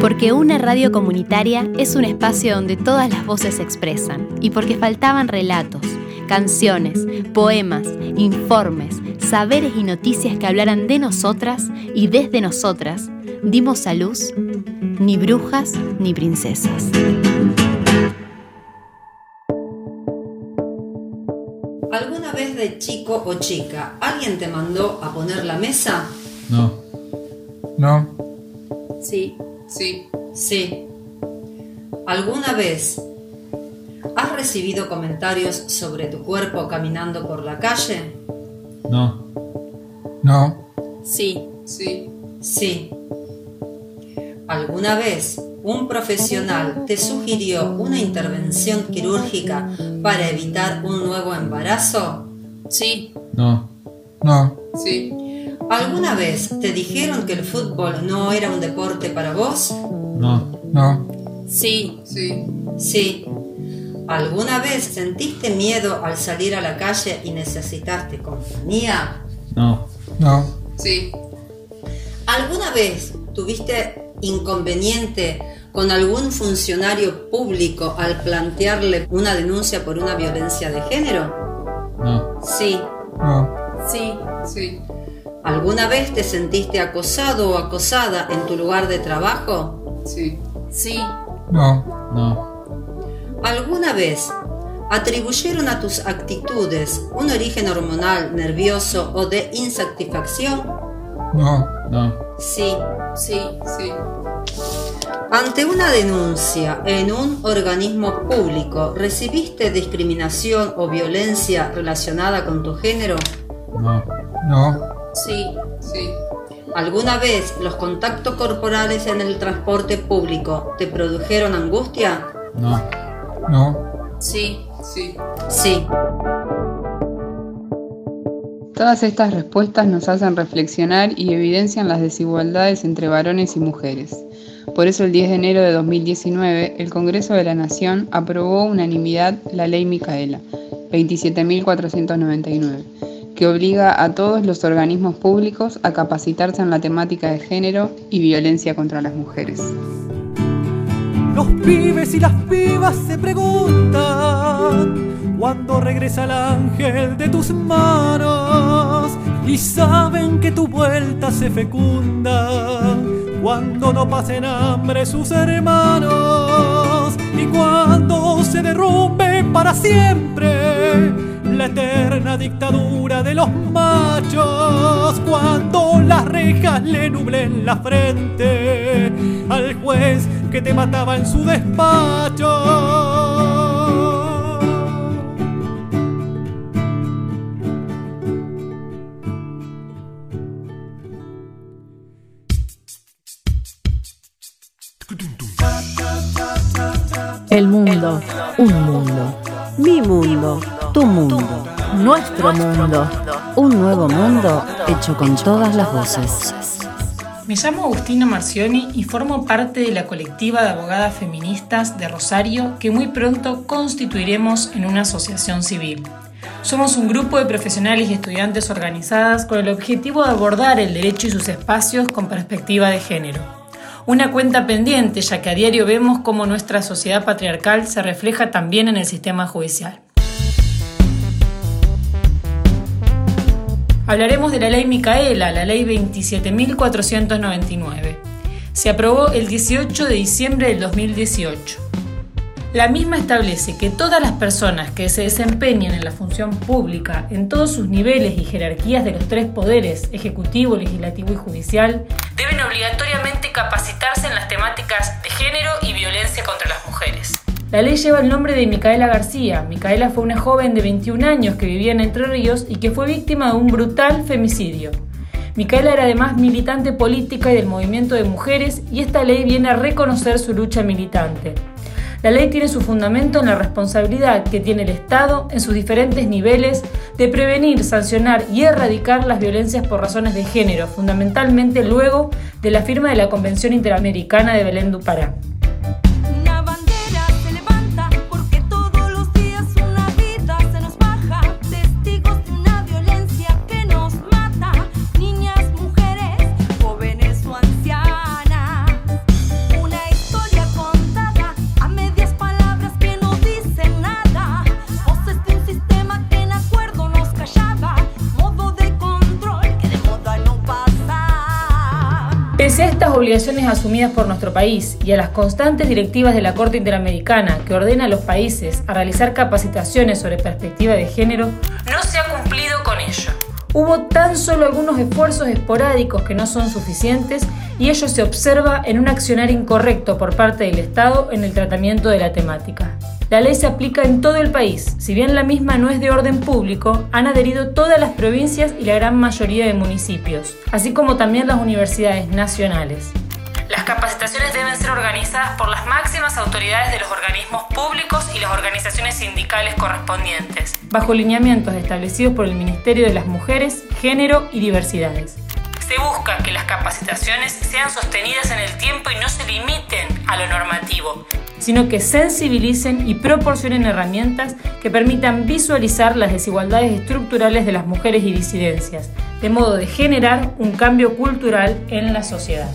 Porque una radio comunitaria es un espacio donde todas las voces se expresan y porque faltaban relatos, canciones, poemas, informes, saberes y noticias que hablaran de nosotras y desde nosotras, dimos a luz ni brujas ni princesas. ¿Alguna vez de chico o chica alguien te mandó a poner la mesa? No. No. Sí. Sí. Sí. ¿Alguna vez has recibido comentarios sobre tu cuerpo caminando por la calle? No. No. Sí. Sí. Sí. ¿Alguna vez un profesional te sugirió una intervención quirúrgica para evitar un nuevo embarazo? Sí. No. No. Sí. ¿Alguna vez te dijeron que el fútbol no era un deporte para vos? No. No. Sí. Sí. Sí. ¿Alguna vez sentiste miedo al salir a la calle y necesitaste compañía? No. No. Sí. ¿Alguna vez tuviste inconveniente con algún funcionario público al plantearle una denuncia por una violencia de género? No. Sí. No. Sí. Sí. ¿Alguna vez te sentiste acosado o acosada en tu lugar de trabajo? Sí. Sí. No. No. ¿Alguna vez atribuyeron a tus actitudes un origen hormonal, nervioso o de insatisfacción? No. No. Sí. Sí. Sí. Ante una denuncia en un organismo público, ¿recibiste discriminación o violencia relacionada con tu género? No. No. Sí. Sí. ¿Alguna vez los contactos corporales en el transporte público te produjeron angustia? No. No. Sí. Sí. Sí. Todas estas respuestas nos hacen reflexionar y evidencian las desigualdades entre varones y mujeres. Por eso el 10 de enero de 2019, el Congreso de la Nación aprobó unanimidad la Ley Micaela 27.499, que obliga a todos los organismos públicos a capacitarse en la temática de género y violencia contra las mujeres. Los pibes y las pibas se preguntan cuándo regresa el ángel de tus manos y saben que tu vuelta se fecunda cuando no pasen hambre sus hermanos y cuando se derrumbe para siempre la eterna dictadura de los machos cuando las rejas le nublen la frente al juez que te mataba en su despacho. El mundo, un mundo. Mi mundo, tu mundo. Nuestro mundo. Un nuevo mundo hecho con todas las voces. Me llamo Agustina Marcioni y formo parte de la colectiva de abogadas feministas de Rosario que muy pronto constituiremos en una asociación civil. Somos un grupo de profesionales y estudiantes organizadas con el objetivo de abordar el derecho y sus espacios con perspectiva de género. Una cuenta pendiente, ya que a diario vemos cómo nuestra sociedad patriarcal se refleja también en el sistema judicial. Hablaremos de la ley Micaela, la ley 27.499. Se aprobó el 18 de diciembre del 2018. La misma establece que todas las personas que se desempeñen en la función pública en todos sus niveles y jerarquías de los tres poderes, ejecutivo, legislativo y judicial, deben obligatoriamente capacitarse en las temáticas de género y violencia contra las mujeres. La ley lleva el nombre de Micaela García. Micaela fue una joven de 21 años que vivía en Entre Ríos y que fue víctima de un brutal femicidio. Micaela era además militante política y del movimiento de mujeres y esta ley viene a reconocer su lucha militante. La ley tiene su fundamento en la responsabilidad que tiene el Estado en sus diferentes niveles de prevenir, sancionar y erradicar las violencias por razones de género, fundamentalmente luego de la firma de la Convención Interamericana de Belén do Pará. Obligaciones asumidas por nuestro país y a las constantes directivas de la Corte Interamericana que ordena a los países a realizar capacitaciones sobre perspectiva de género, no se ha cumplido con ello. Hubo tan solo algunos esfuerzos esporádicos que no son suficientes y ello se observa en un accionar incorrecto por parte del Estado en el tratamiento de la temática. La ley se aplica en todo el país. Si bien la misma no es de orden público, han adherido todas las provincias y la gran mayoría de municipios, así como también las universidades nacionales. Las capacitaciones deben ser organizadas por las máximas autoridades de los organismos públicos y las organizaciones sindicales correspondientes, bajo lineamientos establecidos por el Ministerio de las Mujeres, Género y Diversidades. Se busca que las capacitaciones sean sostenidas en el tiempo y no se limiten a lo normativo, sino que sensibilicen y proporcionen herramientas que permitan visualizar las desigualdades estructurales de las mujeres y disidencias, de modo de generar un cambio cultural en la sociedad.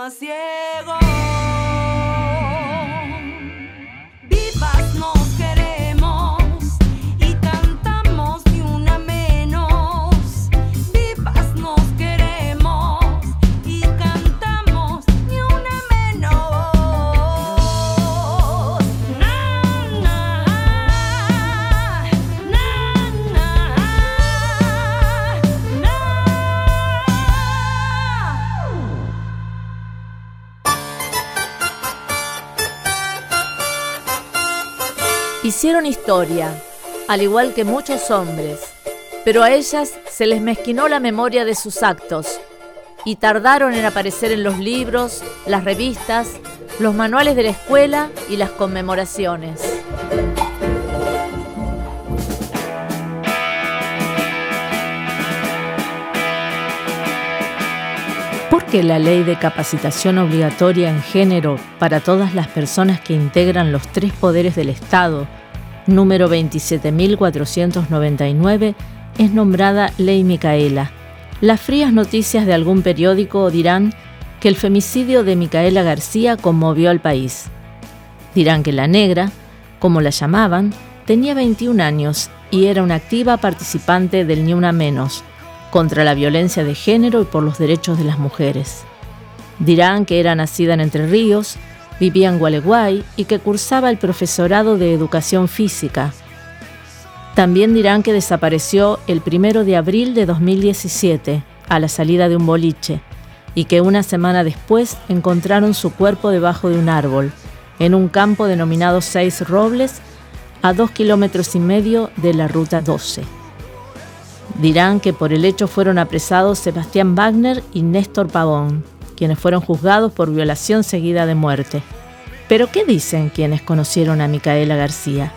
Sistema Hicieron historia, al igual que muchos hombres, pero a ellas se les mezquinó la memoria de sus actos y tardaron en aparecer en los libros, las revistas, los manuales de la escuela y las conmemoraciones. ¿Por qué la ley de capacitación obligatoria en género para todas las personas que integran los tres poderes del Estado, número 27.499, es nombrada Ley Micaela? Las frías noticias de algún periódico dirán que el femicidio de Micaela García conmovió al país. Dirán que la negra, como la llamaban, tenía 21 años y era una activa participante del Ni Una Menos, contra la violencia de género y por los derechos de las mujeres. Dirán que era nacida en Entre Ríos, vivía en Gualeguay y que cursaba el profesorado de educación física. También dirán que desapareció el primero de abril de 2017, a la salida de un boliche, y que una semana después encontraron su cuerpo debajo de un árbol, en un campo denominado Seis Robles, a dos kilómetros y medio de la Ruta 12. Dirán que por el hecho fueron apresados Sebastián Wagner y Néstor Pavón, quienes fueron juzgados por violación seguida de muerte. Pero ¿qué dicen quienes conocieron a Micaela García?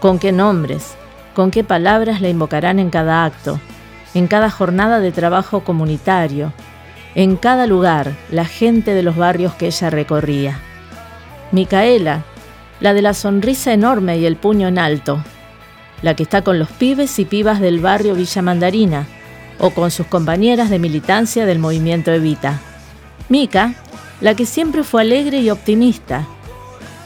¿Con qué nombres? ¿Con qué palabras la invocarán en cada acto? En cada jornada de trabajo comunitario? En cada lugar, la gente de los barrios que ella recorría. Micaela, la de la sonrisa enorme y el puño en alto, la que está con los pibes y pibas del barrio Villa Mandarina o con sus compañeras de militancia del movimiento Evita. Mica, la que siempre fue alegre y optimista,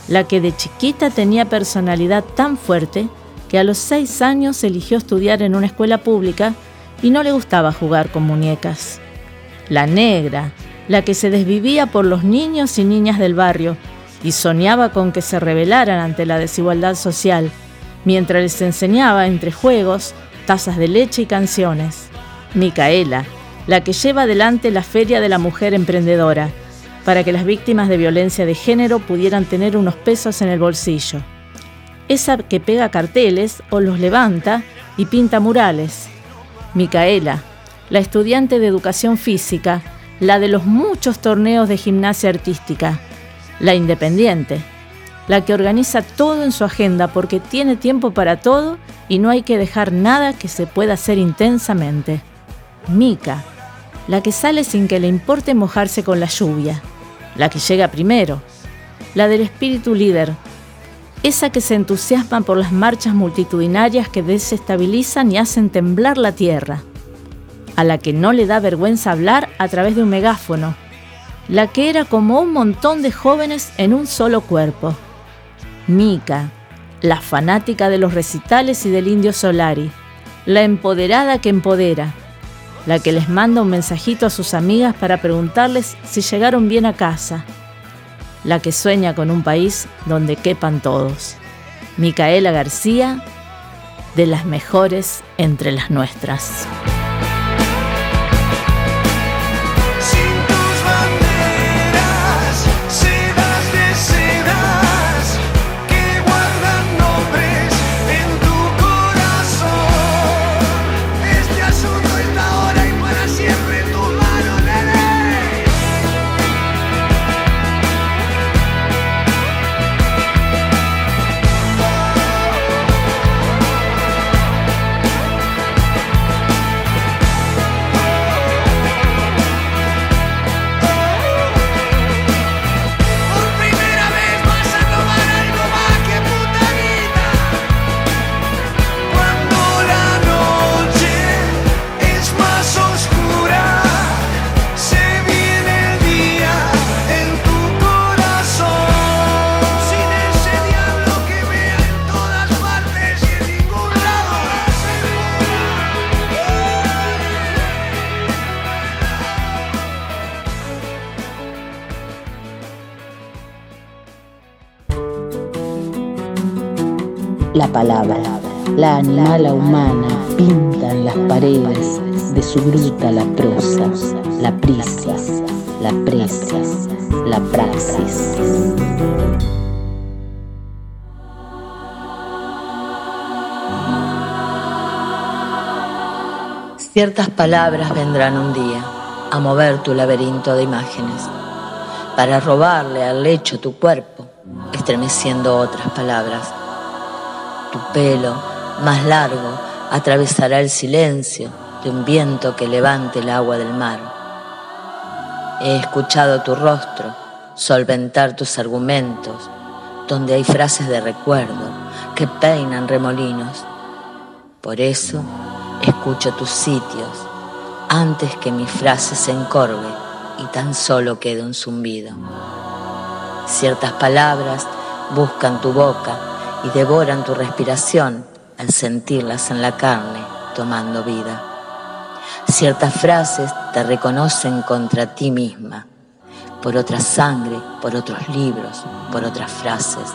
la que de chiquita tenía personalidad tan fuerte que a los seis años eligió estudiar en una escuela pública y no le gustaba jugar con muñecas. La negra, la que se desvivía por los niños y niñas del barrio y soñaba con que se rebelaran ante la desigualdad social mientras les enseñaba entre juegos, tazas de leche y canciones. Micaela, la que lleva adelante la Feria de la Mujer Emprendedora, para que las víctimas de violencia de género pudieran tener unos pesos en el bolsillo. Esa que pega carteles o los levanta y pinta murales. Micaela, la estudiante de educación física, la de los muchos torneos de gimnasia artística, la independiente, la que organiza todo en su agenda porque tiene tiempo para todo y no hay que dejar nada que se pueda hacer intensamente. Mica, la que sale sin que le importe mojarse con la lluvia, la que llega primero, la del espíritu líder, esa que se entusiasma por las marchas multitudinarias que desestabilizan y hacen temblar la tierra, a la que no le da vergüenza hablar a través de un megáfono, la que era como un montón de jóvenes en un solo cuerpo. Mica, la fanática de los recitales y del indio Solari, la empoderada que empodera, la que les manda un mensajito a sus amigas para preguntarles si llegaron bien a casa, la que sueña con un país donde quepan todos. Micaela García, de las mejores entre las nuestras. La palabra, la animala humana pinta en las paredes de su gruta la prosa, la prisa, la presa, la praxis. Ciertas palabras vendrán un día a mover tu laberinto de imágenes, para robarle al lecho tu cuerpo, estremeciendo otras palabras. Tu pelo, más largo, atravesará el silencio de un viento que levante el agua del mar. He escuchado tu rostro solventar tus argumentos, donde hay frases de recuerdo que peinan remolinos. Por eso escucho tus sitios antes que mi frase se encorve y tan solo quede un zumbido. Ciertas palabras buscan tu boca y devoran tu respiración al sentirlas en la carne tomando vida. Ciertas frases te reconocen contra ti misma, por otra sangre, por otros libros, por otras frases.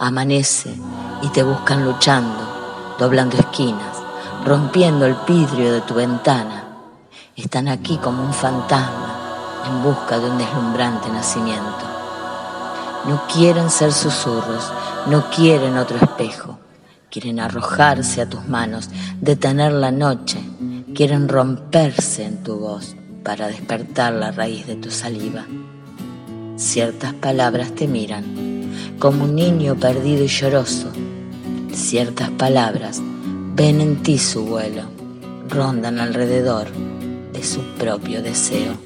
Amanece y te buscan luchando, doblando esquinas, rompiendo el vidrio de tu ventana. Están aquí como un fantasma en busca de un deslumbrante nacimiento. No quieren ser susurros, no quieren otro espejo. Quieren arrojarse a tus manos, detener la noche. Quieren romperse en tu voz para despertar la raíz de tu saliva. Ciertas palabras te miran como un niño perdido y lloroso. Ciertas palabras ven en ti su vuelo, rondan alrededor de su propio deseo.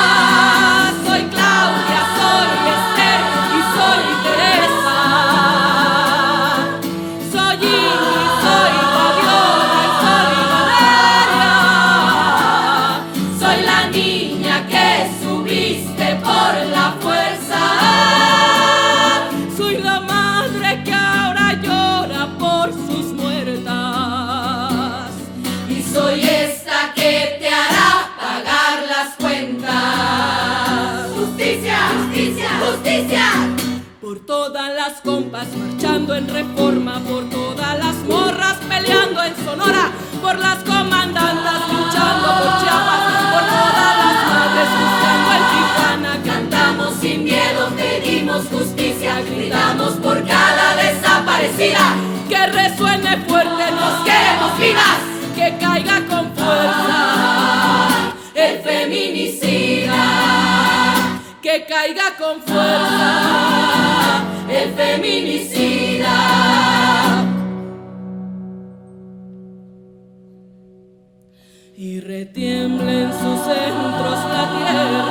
caiga con fuerza el feminicida. Y retiemble en sus centros la tierra.